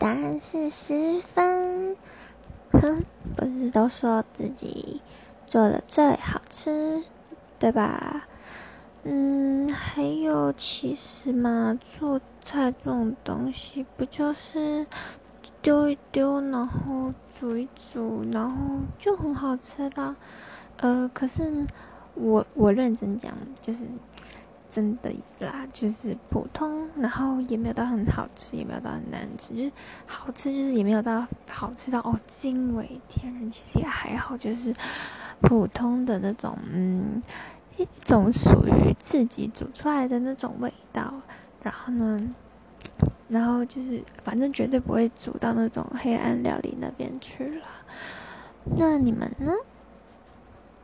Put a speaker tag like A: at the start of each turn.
A: 答案是十分。哼，不是都说自己做的最好吃，对吧？嗯，还有其实嘛，做菜这种东西不就是丢一丢，然后煮一煮，然后就很好吃的。呃，可是我我认真讲，就是真的啦，就是普通，然后也没有到很好吃，也没有到很难吃，就是好吃，就是也没有到好吃到哦惊为天人，其实也还好，就是普通的那种，嗯。一种属于自己煮出来的那种味道，然后呢，然后就是反正绝对不会煮到那种黑暗料理那边去了。那你们呢？